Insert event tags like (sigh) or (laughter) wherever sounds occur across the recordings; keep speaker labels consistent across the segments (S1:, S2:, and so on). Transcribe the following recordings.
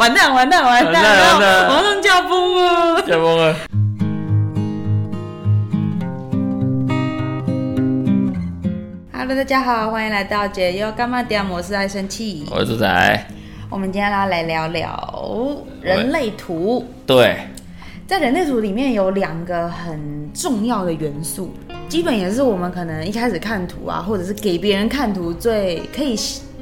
S1: 完蛋完蛋完蛋，
S2: 完蛋完蛋
S1: 马上驾崩了。
S2: 驾崩了。
S1: Hello，大家好，欢迎来到解忧干嘛点？模式爱生气。
S2: 我是猪仔，
S1: 我们今天要来聊聊人类图。
S2: 对，
S1: 在人类图里面有两个很重要的元素，基本也是我们可能一开始看图啊，或者是给别人看图最可以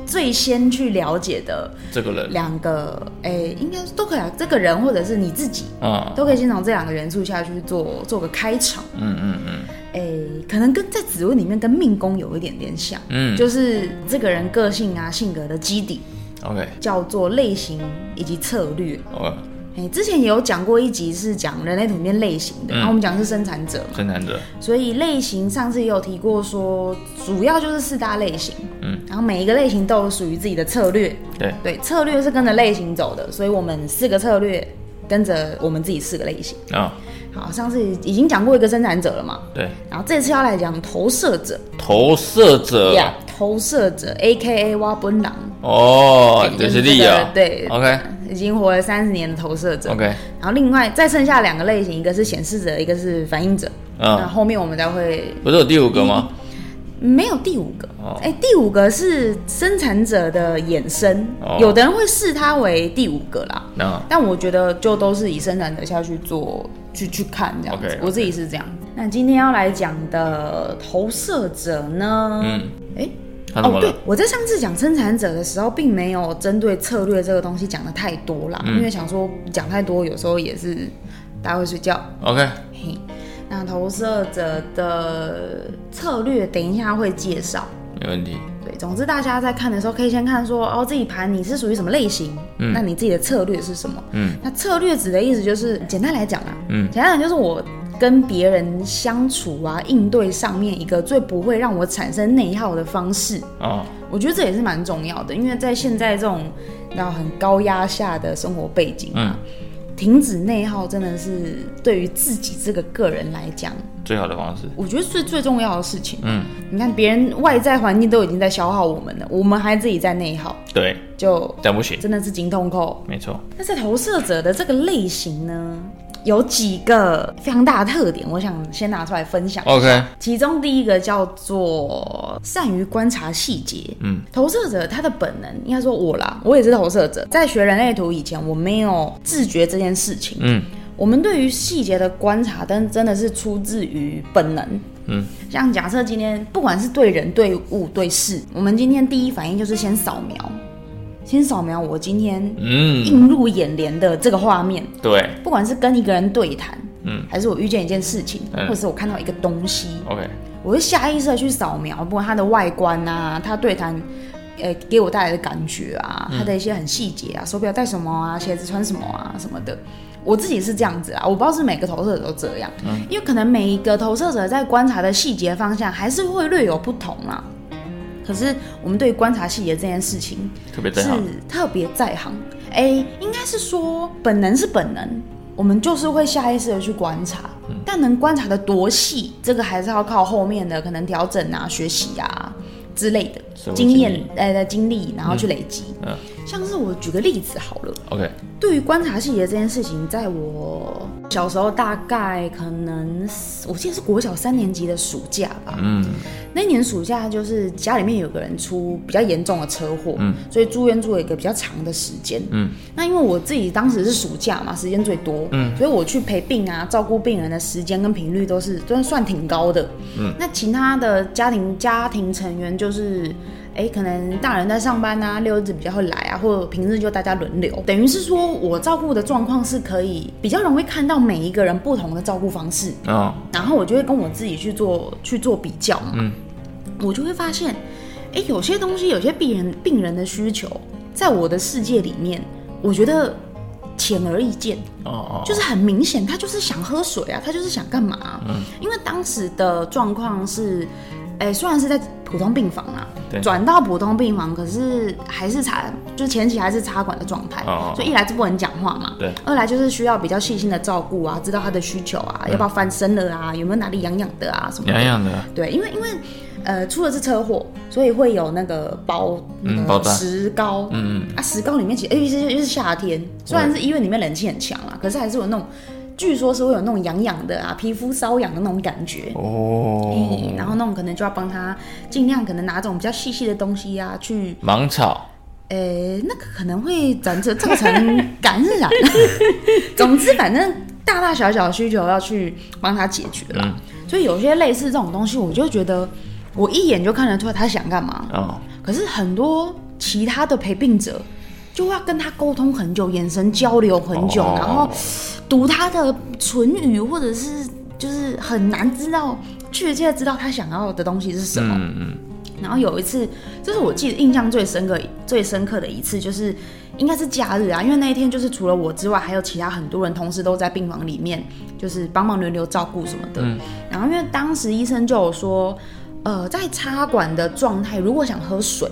S1: 最先去了解的
S2: 这个人，
S1: 两个，诶、应该都可以啊。这个人或者是你自己，
S2: 嗯
S1: 都可以先从这两个元素下去做做个开场。
S2: 嗯嗯嗯
S1: 诶、可能跟在紫微里面跟命宫有一点点像，
S2: 嗯
S1: 就是这个人个性啊、性格的基底
S2: ，，OK
S1: 叫做类型以及策略。
S2: OK，
S1: 哎、之前也有讲过一集是讲人类图里面类型的，
S2: 嗯。
S1: 然后我们讲的是生产者嘛，
S2: 生产者，
S1: 所以类型上次也有提过说，主要就是四大类型，
S2: 嗯，
S1: 然后每一个类型都有属于自己的策略，
S2: 对，
S1: 对，策略是跟着类型走的，所以我们四个策略跟着我们自己四个类型。
S2: 啊，
S1: 好，上次已经讲过一个生产者了嘛，
S2: 对，
S1: 然后这次要来讲投射者。
S2: 投射者，
S1: 呀投射者 A K A 挖奔狼，
S2: 哦，
S1: 对
S2: 这是
S1: 这个
S2: 利啊，
S1: 对
S2: ，OK。
S1: 已经活了三十年的投射者。
S2: OK，
S1: 然后另外再剩下两个类型，一个是显示者，一个是反应者。嗯。那
S2: 嗯，
S1: 后面我们再会
S2: 不是有第五个吗？
S1: 没有第五个，
S2: 哦。
S1: 哎、第五个是生产者的衍生，
S2: 哦。
S1: 有的人会视它为第五个啦，
S2: 那
S1: 但我觉得就都是以生产者下去做去去看这样子。我自己是这样。那今天要来讲的投射者呢？
S2: 嗯，
S1: 哎、
S2: 他怎么了？，
S1: 我在上次讲生产者的时候，并没有针对策略这个东西讲的太多啦，
S2: 嗯
S1: 因为想说讲太多，有时候也是大家会睡觉。
S2: OK，
S1: 嘿，那投射者的策略，等一下会介绍。
S2: 没问题。
S1: 对，总之大家在看的时候，可以先看说，哦，这一盘你是属于什么类型，
S2: 嗯
S1: 那你自己的策略是什么？
S2: 嗯
S1: 那策略指的意思就是，简单来讲啊，
S2: 嗯
S1: 简单讲就是我跟别人相处啊，应对上面一个最不会让我产生内耗的方式。
S2: 哦，
S1: 我觉得这也是蛮重要的，因为在现在这种要很高压下的生活背景啊，停止内耗真的是对于自己这个个人来讲，
S2: 最好的方式。
S1: 我觉得是最重要的事情。
S2: 嗯，
S1: 你看别人外在环境都已经在消耗我们了，我们还自己在内耗，
S2: 对，
S1: 就
S2: 但不行，
S1: 真的是精痛扣。
S2: 没错。
S1: 那在投射者的这个类型呢，有几个非常大的特点，我想先拿出来分享。
S2: OK，
S1: 其中第一个叫做善于观察细节。
S2: 嗯，
S1: 投射者他的本能，应该说我啦，我也是投射者。在学人类图以前，我没有自觉这件事情。
S2: 嗯
S1: 我们对于细节的观察，但真的是出自于本能。
S2: 嗯，
S1: 像假设今天不管是对人、对物、对事，我们今天第一反应就是先扫描，先扫描我今天
S2: 嗯，
S1: 映入眼帘的这个画面，
S2: 对。
S1: 不管是跟一个人对谈，
S2: 嗯，
S1: 还是我遇见一件事情，
S2: 嗯。
S1: 或者是我看到一个东西
S2: ，，OK，
S1: 我会下意识的去扫描，不管它的外观啊，它对谈，呃，给我带来的感觉啊，它的一些很细节啊，手表戴什么啊，鞋子穿什么啊什么的。我自己是这样子啊，我不知道是每个投射者都这样，因为可能每一个投射者在观察的细节方向还是会略有不同啦。可是我们对于观察细节这件事情是
S2: 特别在行。
S1: 特别在行。哎、应该是说本能是本能，我们就是会下意识的去观察，
S2: 嗯
S1: 但能观察的多细，这个还是要靠后面的可能调整啊、学习啊之类的
S2: 经
S1: 验呃的经历，然后去累积。
S2: 嗯
S1: 像是我举个例子好了
S2: ，，OK，
S1: 对于观察细节这件事情，在我小时候大概可能我记得是国小三年级的暑假吧，
S2: 嗯
S1: 那一年暑假就是家里面有个人出比较严重的车祸，
S2: 嗯
S1: 所以住院住了一个比较长的时间。
S2: 嗯，
S1: 那因为我自己当时是暑假嘛，时间最多，
S2: 嗯，
S1: 所以我去陪病啊、照顾病人的时间跟频率都是都算挺高的。
S2: 嗯，
S1: 那其他的家庭家庭成员就是。哎，可能大人在上班啊，六日比较会来啊，或者平日就大家轮流，等于是说我照顾的状况是可以比较容易看到每一个人不同的照顾方式。
S2: 哦，
S1: 然后我就会跟我自己去做去做比较嘛，
S2: 嗯。
S1: 我就会发现，哎，有些东西，有些病人病人的需求，在我的世界里面，我觉得显而易见，
S2: 哦哦，
S1: 就是很明显，他就是想喝水啊，他就是想干嘛、啊？
S2: 嗯。
S1: 因为当时的状况是，哎，虽然是在普通病房啊
S2: 对，
S1: 转到普通病房，可是还是插，就是前期还是插管的状态，
S2: 哦哦
S1: 所以一来是不能讲话嘛，
S2: 对，
S1: 二来就是需要比较细心的照顾啊，知道他的需求啊，要不要翻身了啊，有没有哪里痒痒的啊什么的
S2: 痒痒的，
S1: 对，因为因为呃出的是车祸，所以会有那个包那个
S2: 嗯包
S1: 石膏，
S2: 嗯
S1: 啊石膏里面其实，尤其是又是夏天，虽然是医院里面冷气很强啊，可是还是有那种，据说是会有那种痒痒的啊，皮肤瘙痒的那种感觉。
S2: 哦，
S1: 嗯然后那种可能就要帮他尽量可能拿这种比较细细的东西啊，去
S2: 盲草，
S1: 呃，那个可能会造成造 (laughs) 成感染。(laughs) 总之，反正大大小小的需求要去帮他解决啦。所以有些类似这种东西，我就觉得我一眼就看得出来他想干嘛。
S2: 哦，
S1: 可是很多其他的陪病者就要跟他沟通很久，眼神交流很久，
S2: 哦
S1: 然后读他的唇语，或者是就是很难知道确切知道他想要的东西是什么。
S2: 嗯嗯，
S1: 然后有一次，这是我记得印象最深刻、最深刻的一次，就是应该是假日啊，因为那一天就是除了我之外，还有其他很多人同事都在病房里面，就是帮忙轮流照顾什么的。然后因为当时医生就有说，呃，在插管的状态，如果想喝水。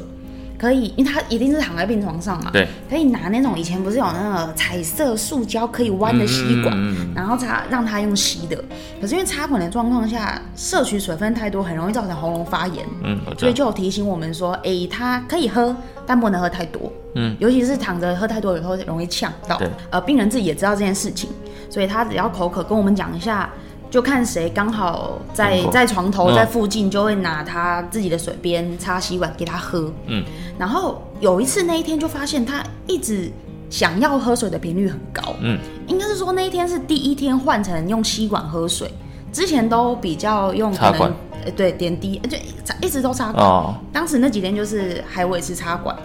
S1: 可以，因为他一定是躺在病床上嘛，
S2: 对，
S1: 可以拿那种以前不是有那个彩色塑胶可以弯的吸管，然后插让他用吸的。可是因为插管的状况下，摄取水分太多，很容易造成喉咙发炎。
S2: 嗯，
S1: 所以就有提醒我们说，诶，他可以喝，但不能喝太多。
S2: 嗯，
S1: 尤其是躺着喝太多以后容易呛到
S2: 对。
S1: 呃，病人自己也知道这件事情，所以他只要口渴跟我们讲一下，就看谁刚好在在床头
S2: 嗯
S1: 在附近，就会拿他自己的水边擦吸管给他喝。
S2: 嗯，
S1: 然后有一次那一天就发现他一直想要喝水的频率很高。
S2: 嗯，
S1: 应该是说那一天是第一天换成用吸管喝水，之前都比较用可能对点滴，呃就一直都插管。
S2: 哦，
S1: 当时那几天就是还维持插管。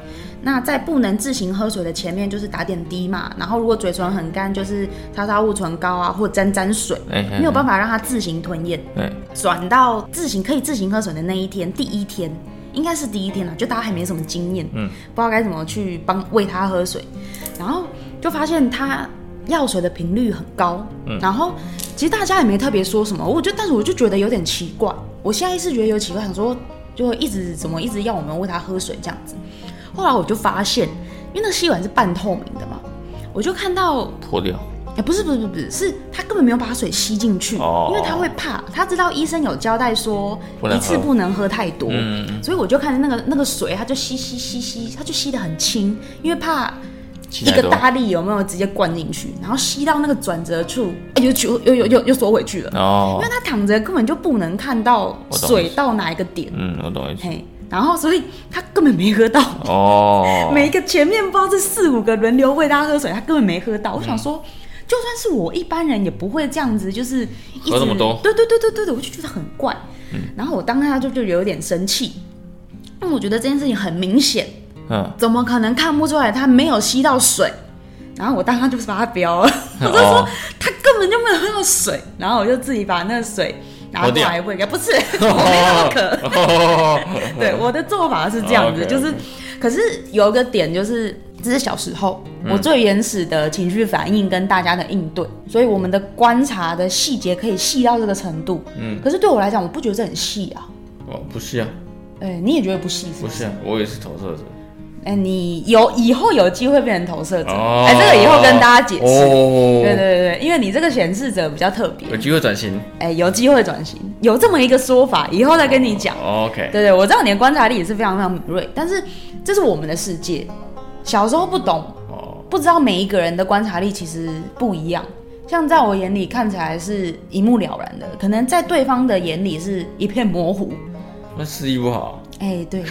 S1: 那在不能自行喝水的前面就是打点滴嘛，然后如果嘴唇很干，就是擦擦护唇膏啊，或沾沾水，
S2: 哎，
S1: 没有办法让他自行吞咽。
S2: 对，
S1: 转到自行可以自行喝水的那一天，第一天应该是第一天了，就大家还没什么经验，
S2: 嗯，
S1: 不知道该怎么去帮喂他喝水，然后就发现他药水的频率很高，
S2: 嗯。
S1: 然后其实大家也没特别说什么，我就但是我就觉得有点奇怪，我下意识觉得有奇怪，想说就一直怎么一直要我们喂他喝水这样子，后来我就发现，因为那吸管是半透明的嘛，我就看到
S2: 脱掉，
S1: 哎、不是不是不是，是他根本没有把水吸进去，
S2: 哦。
S1: 因为他会怕，他知道医生有交代说一次不能喝。太多，所以我就看那个那个水，他就吸吸吸吸，他就吸的很轻，因为怕一个大力有没有直接灌进去，然后吸到那个转折处，哎又又又又又又缩回去了，哦。因
S2: 哦
S1: 为，他躺着根本就不能看到水到哪一个点，
S2: 嗯，我懂意思，
S1: 嘿，然后所以他根本没喝到。
S2: 哦，(laughs)
S1: 每一个前面不知道这四五个轮流喂他喝水，他根本没喝到。我想说，就算是我一般人也不会这样子，就是一直
S2: 喝那么多。
S1: 对对对对对对，我就觉得很怪。然后我当下就就有点生气，因为我觉得这件事情很明显，
S2: 嗯，
S1: 怎么可能看不出来他没有吸到水？然后我当下就是把他标了，(laughs) (laughs) 我就说
S2: 哦
S1: 他根本就没有喝到水，然后我就自己把那个水拿过来喂给，不是 (laughs) 我没那么渴。
S2: 哦，(laughs)
S1: 对，我的做法是这样子，就是，可是有一个点就是，这是小时候
S2: 嗯
S1: 我最原始的情绪反应跟大家的应对，所以我们的观察的细节可以细到这个程度。
S2: 嗯，
S1: 可是对我来讲，我不觉得这很细啊。
S2: 哦，不是啊，
S1: 哎、你也觉得不细是不是？
S2: 不是啊，我也是投射者，
S1: 哎、你有以后有机会变成投射者，哎、
S2: 哦
S1: 这个以后跟大家解释。
S2: 哦，
S1: 对对对对，因为你这个显示者比较特别，
S2: 有机会转型
S1: 哎、有机会转型，有这么一个说法，以后再跟你讲。
S2: ，OK，
S1: 对对，我知道你的观察力也是非常非常敏锐，但是这是我们的世界。小时候不懂，
S2: 哦，
S1: 不知道每一个人的观察力其实不一样。像在我眼里看起来是一目了然的，可能在对方的眼里是一片模糊。
S2: 那视力不好，
S1: 哎，对。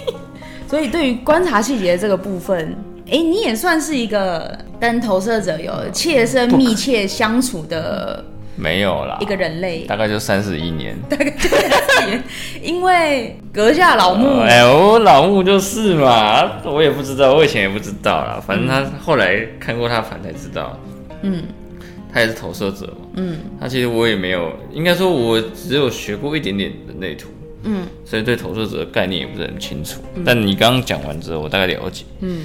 S1: (laughs) 所以对于观察细节这个部分，哎，你也算是一个跟投射者有切身密切相处的
S2: 没有啦。
S1: 一，个人类。
S2: 大概就三十一年。(laughs)
S1: 大概因为阁下老木，
S2: 哎，我老木就是嘛，我也不知道，我以前也不知道啦。反正他后来看过他反才知道，
S1: 嗯。
S2: 他也是投射者嘛。
S1: 嗯。
S2: 他其实我也没有，应该说我只有学过一点点人类图，
S1: 嗯。
S2: 所以对投射者的概念也不是很清楚。但你刚刚讲完之后，我大概了解，
S1: 嗯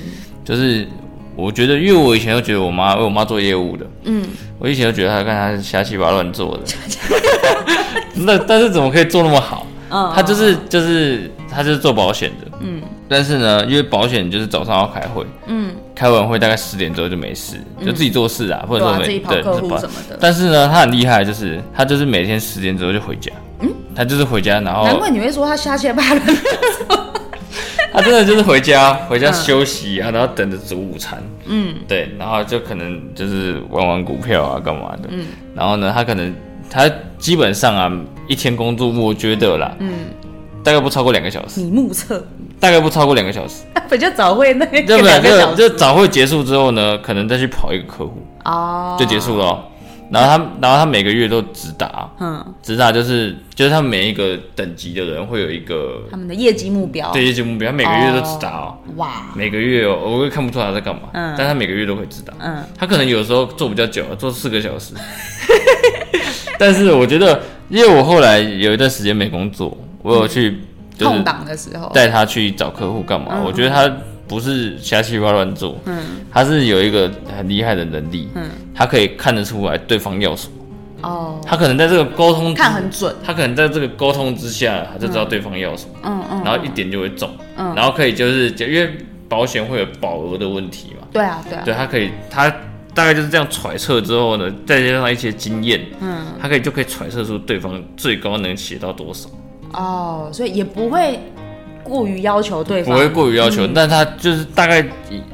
S2: 就是我觉得，因为我以前都觉得我妈，因为我妈做业务的，
S1: 嗯，
S2: 我以前都觉得她看她瞎七八乱做的，(laughs) 那但是怎么可以做那么好？
S1: 嗯。
S2: 她就是就是她就是做保险的，
S1: 嗯。
S2: 但是呢，因为保险就是早上要开会，
S1: 嗯，
S2: 开完会大概十点之后就没事，就自己做事啊，或者说没
S1: 自己跑客户什么的。
S2: 但是呢，她很厉害，就是她就是每天十点之后就回家，
S1: 嗯，
S2: 她就是回家，然后
S1: 难怪你会说她瞎切巴人。
S2: 他 (laughs) 真的就是回家回家休息啊，然后等着煮午餐。
S1: 嗯，
S2: 对，然后就可能就是玩玩股票啊，干嘛的。嗯，然后呢，他可能他基本上啊，一天工作，我觉得啦，嗯，大概不超过两个小时，
S1: 你目测，
S2: 大概不超过两个小时。(laughs)
S1: 不就早会那
S2: 对不对？就就早会结束之后呢，可能再去跑一个客户，
S1: 哦，
S2: 就结束了哦。然后他，然后他每个月都直达，
S1: 嗯，
S2: 直达就是就是他们每一个等级的人会有一个
S1: 他们的业绩目标，
S2: 对业绩目标，他每个月都直达哦，
S1: 哇，
S2: 每个月哦，我也看不出他在干嘛，
S1: 嗯。
S2: 但他每个月都会直达，
S1: 嗯，
S2: 他可能有时候做比较久，做四个小时，(laughs) 但是我觉得，因为我后来有一段时间没工作，我有去就是
S1: 空档的时候，
S2: 带他去找客户干嘛，
S1: 嗯。
S2: 我觉得他不是瞎七八乱做，
S1: 嗯。
S2: 他是有一个很厉害的能力，
S1: 嗯，
S2: 他可以看得出来对方要什么。
S1: 哦，
S2: 他可能在这个沟通
S1: 看很准，
S2: 他可能在这个沟通之下，他就知道对方要什么，
S1: 嗯嗯，
S2: 然后一点就会中，
S1: 嗯。
S2: 然后可以就是因为保险会有保额的问题嘛，
S1: 对啊对啊，
S2: 对他可以他大概就是这样揣测之后呢，再加上一些经验，
S1: 嗯。
S2: 他可以就可以揣测出对方最高能写到多少，
S1: 哦，所以也不会过于要求对方，
S2: 不会过于要求，
S1: 嗯。
S2: 但他就是大概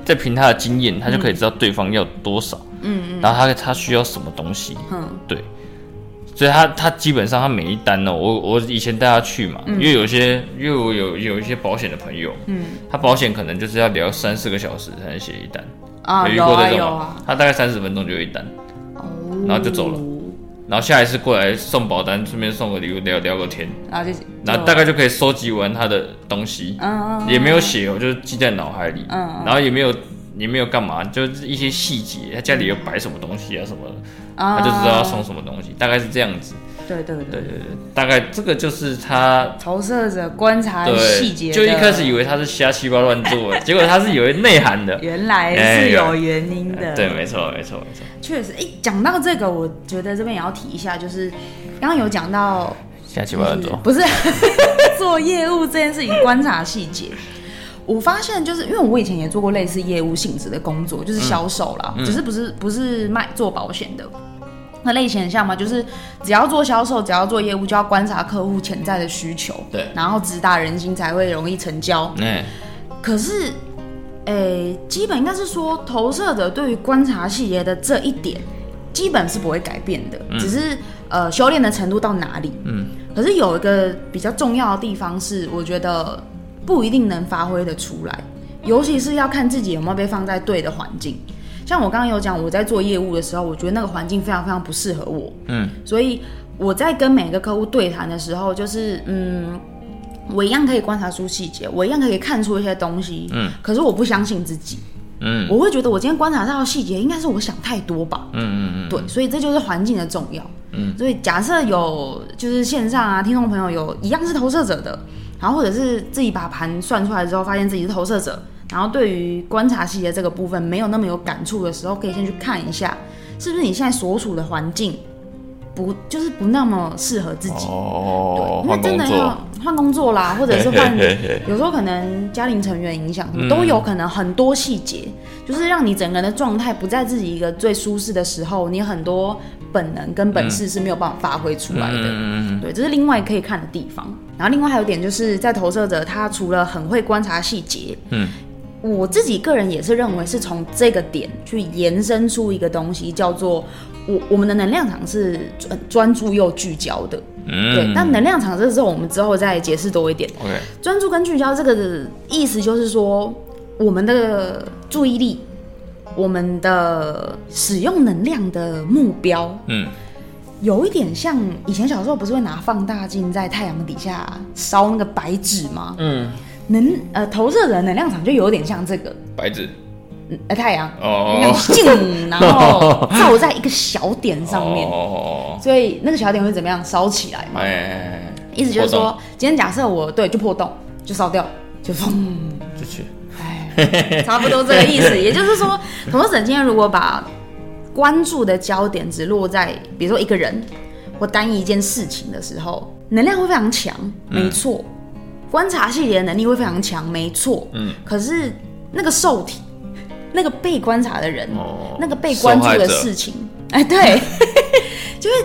S2: 在凭他的经验，他就可以知道对方要多少，
S1: 嗯嗯。
S2: 然后他他需要什么东西，
S1: 嗯。
S2: 对，所以他他基本上他每一单呢、我我以前带他去嘛，因为有些因为我有有一些保险的朋友，
S1: 嗯。
S2: 他保险可能就是要聊三四个小时才能写一单，
S1: 啊，
S2: 有遇过这种他大概三十分钟就有一单，
S1: 哦，
S2: 然后就走了然后下一次过来送保单，顺便送个礼物聊聊个天，
S1: 然后就
S2: 然后大概就可以收集完他的东西，
S1: 嗯嗯
S2: 也没有写我，就是记在脑海里，
S1: 嗯嗯。
S2: 然后也没有也没有干嘛，就是一些细节，他家里有摆什么东西啊什么的，
S1: 啊，
S2: 他就知道要送什么东西，大概是这样子。
S1: 对对对
S2: 对大概这个就是他
S1: 投射者观察细节
S2: 就一开始以为他是瞎七八乱做的，(laughs) 结果他是有内涵的。
S1: 原来是有原因的，
S2: 对，没错，没错，没错。
S1: 确实，哎，讲到这个，我觉得这边也要提一下，就是刚刚有讲到
S2: 瞎七八乱做，
S1: 不是 (laughs) 做业务这件事情，观察细节。我发现就是因为我以前也做过类似业务性质的工作，就是销售啦，
S2: 嗯
S1: 只是不是不是卖做保险的。那类型很像嘛，就是只要做销售，只要做业务，就要观察客户潜在的需求，
S2: 对
S1: 然后直达人心才会容易成交。
S2: 哎，
S1: 可是，诶、基本应该是说，投射者对于观察细节的这一点，基本是不会改变的，只是呃修炼的程度到哪里。
S2: 嗯，
S1: 可是有一个比较重要的地方是，我觉得不一定能发挥的出来，尤其是要看自己有没有被放在对的环境。像我刚刚有讲，我在做业务的时候，我觉得那个环境非常非常不适合我，
S2: 嗯，
S1: 所以我在跟每个客户对谈的时候，就是嗯，我一样可以观察出细节，我一样可以看出一些东西，
S2: 嗯，
S1: 可是我不相信自己，
S2: 嗯。
S1: 我会觉得我今天观察到的细节应该是我想太多吧，
S2: 嗯嗯嗯，
S1: 对，所以这就是环境的重要。
S2: 嗯，
S1: 所以假设有就是线上啊，听众朋友有一样是投射者的，然后或者是自己把盘算出来之后，发现自己是投射者，然后对于观察细节这个部分没有那么有感触的时候，可以先去看一下，是不是你现在所处的环境不就是不那么适合自己。
S2: 哦，
S1: 对，因为真的要，换工作啦，或者是换有时候可能家庭成员影响，
S2: 嗯
S1: 都有可能很多细节，就是让你整个人的状态不在自己一个最舒适的时候，你很多本能跟本事是没有办法发挥出来的。
S2: 嗯嗯
S1: 对，这是另外可以看的地方。然后另外还有一点就是在投射者，他除了很会观察细节，
S2: 嗯，
S1: 我自己个人也是认为是从这个点去延伸出一个东西，叫做我我们的能量场是专专注又聚焦的。
S2: 嗯，
S1: 对，但能量场这个时候我们之后再解释多一点。
S2: OK，
S1: 专注跟聚焦这个的意思就是说，我们的注意力，我们的使用能量的目标，
S2: 嗯
S1: 有一点像以前小时候不是会拿放大镜在太阳底下烧那个白纸吗？
S2: 嗯，
S1: 能呃投射的能量场就有点像这个，
S2: 白纸
S1: 嗯呃太阳，那
S2: 哦
S1: 个 (laughs) 镜，然后照在一个小点上面，
S2: 哦，
S1: 所以那个小点会怎么样烧起来嘛？
S2: 哎，
S1: 意思就是说，今天假设我对就破洞就烧掉，就砰。
S2: 就去，
S1: 哎，(laughs) 差不多这个意思。也就是说，投射者今天如果把关注的焦点只落在比如说一个人或单一一件事情的时候，能量会非常强，没错。观察细节的能力会非常强，没错。
S2: 嗯，
S1: 可是那个受体，那个被观察的人，
S2: 哦
S1: 那个被关注的事情，哎，对，(laughs) 就会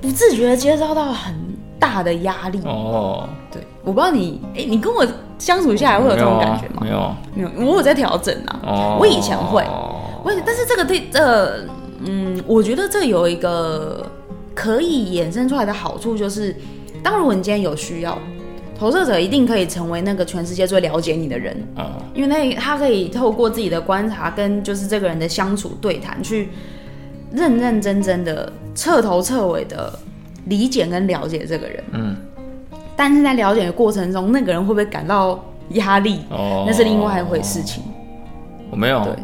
S1: 不自觉的接受到很大的压力。
S2: 哦，
S1: 对，我不知道你，哎、你跟我相处下来会有这种感觉吗？
S2: 没有啊，
S1: 没有，我有在调整啊。
S2: 哦，
S1: 我以前会
S2: 哦
S1: 我也但是这个对这，嗯，我觉得这有一个可以衍生出来的好处，就是当如果你今天有需要，投射者一定可以成为那个全世界最了解你的人，
S2: 啊，
S1: 因为那他可以透过自己的观察跟就是这个人的相处对谈，去认认真真的彻头彻尾的理解跟了解这个人。
S2: 嗯，
S1: 但是在了解的过程中，那个人会不会感到压力，
S2: 哦，
S1: 那是另外一回事情。
S2: 我没有。
S1: 对，，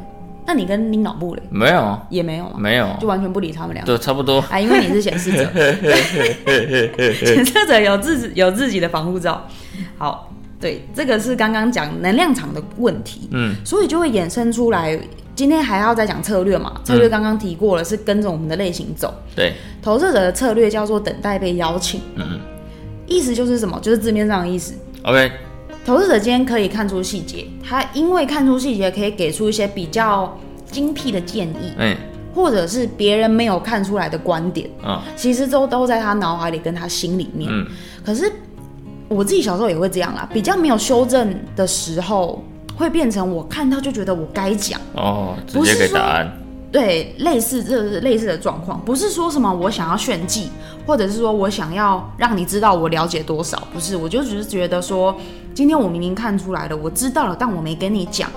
S1: 那你跟领导部嘞
S2: 没有，
S1: 也没有吗？
S2: 没有，
S1: 就完全不理他们俩。
S2: 对，差不多，
S1: 啊，因为你是显示者，(laughs) 显示者有自己有自己的防护罩。好，对，这个是刚刚讲能量场的问题，
S2: 嗯，
S1: 所以就会衍生出来。今天还要再讲策略嘛？策略刚刚提过了，是跟着我们的类型走。
S2: 对，
S1: 投射者的策略叫做等待被邀请，
S2: 嗯
S1: 意思就是什么？就是字面上的意思。
S2: ，OK，
S1: 投资者今天可以看出细节，他因为看出细节，可以给出一些比较精辟的建议，
S2: 哎，
S1: 或者是别人没有看出来的观点。
S2: 嗯
S1: 其实都都在他脑海里跟他心里面。
S2: 嗯，
S1: 可是我自己小时候也会这样啦，比较没有修正的时候，会变成我看到就觉得我该讲，
S2: 哦，直接给答案，
S1: 对，类似这是类似的状况，不是说什么我想要炫技，或者是说我想要让你知道我了解多少，不是，我就只是觉得说，今天我明明看出来了，我知道了，但我没跟你讲，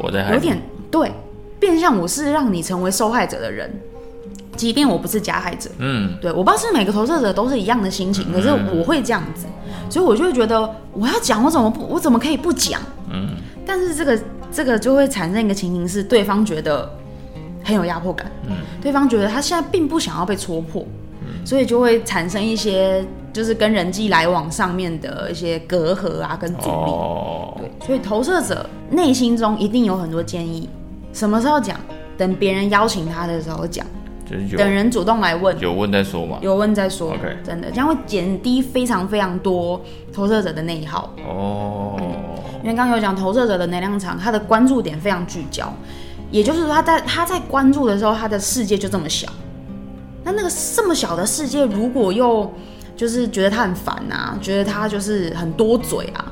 S2: 我的
S1: 有点对，变相我是让你成为受害者的人，即便我不是加害者。
S2: 嗯，
S1: 对，我不知道是每个投射者都是一样的心情，可是我会这样子，所以我就会觉得我要讲，我怎么不，我怎么可以不讲？
S2: 嗯，
S1: 但是这个这个就会产生一个情形是，对方觉得很有压迫感，
S2: 嗯，
S1: 对方觉得他现在并不想要被戳破，所以就会产生一些就是跟人际来往上面的一些隔阂啊，跟阻力。
S2: 哦，
S1: 对，所以投射者内心中一定有很多建议，什么时候讲？等别人邀请他的时候讲，
S2: 就是
S1: 等人主动来问，
S2: 有问再说嘛，
S1: 有问再说。
S2: OK
S1: 真的这样会减低非常非常多投射者的内耗。
S2: 哦，
S1: 因为刚刚有讲投射者的能量场，他的关注点非常聚焦，也就是说他在他在关注的时候，他的世界就这么小。那那个这么小的世界，如果又就是觉得他很烦啊，觉得他就是很多嘴啊，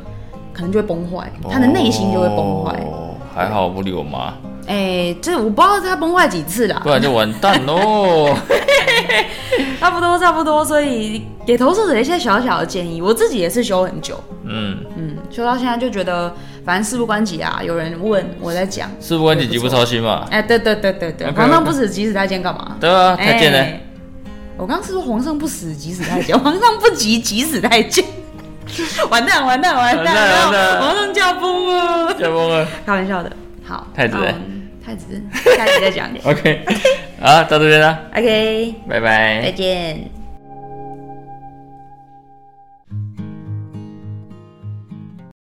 S1: 可能就会崩坏，他的内心就会崩坏。
S2: 哦，还好不理我妈，
S1: 哎、这我不知道他崩坏几次啦
S2: 不，然就完蛋喽。(laughs)
S1: 差不多差不多，所以给投射者一些小小的建议，我自己也是修很久，
S2: 嗯，
S1: 嗯，修到现在就觉得反正事不关己啊，有人问我在讲，
S2: 事不关己，急不操心嘛。
S1: 哎、对对对对对皇上不死，急死太监干嘛？
S2: 对啊，太监呢？
S1: 哎我刚刚是说皇上不死，急死太监，(laughs) 皇上不急，急死太监。(laughs) 完蛋完蛋完蛋，皇上驾崩了，
S2: 驾崩了。
S1: 开玩笑的。好，
S2: 太子
S1: 嗯太子，下集再讲。(laughs)
S2: OK，好，到这边了
S1: ，OK，
S2: 拜拜
S1: 再。见。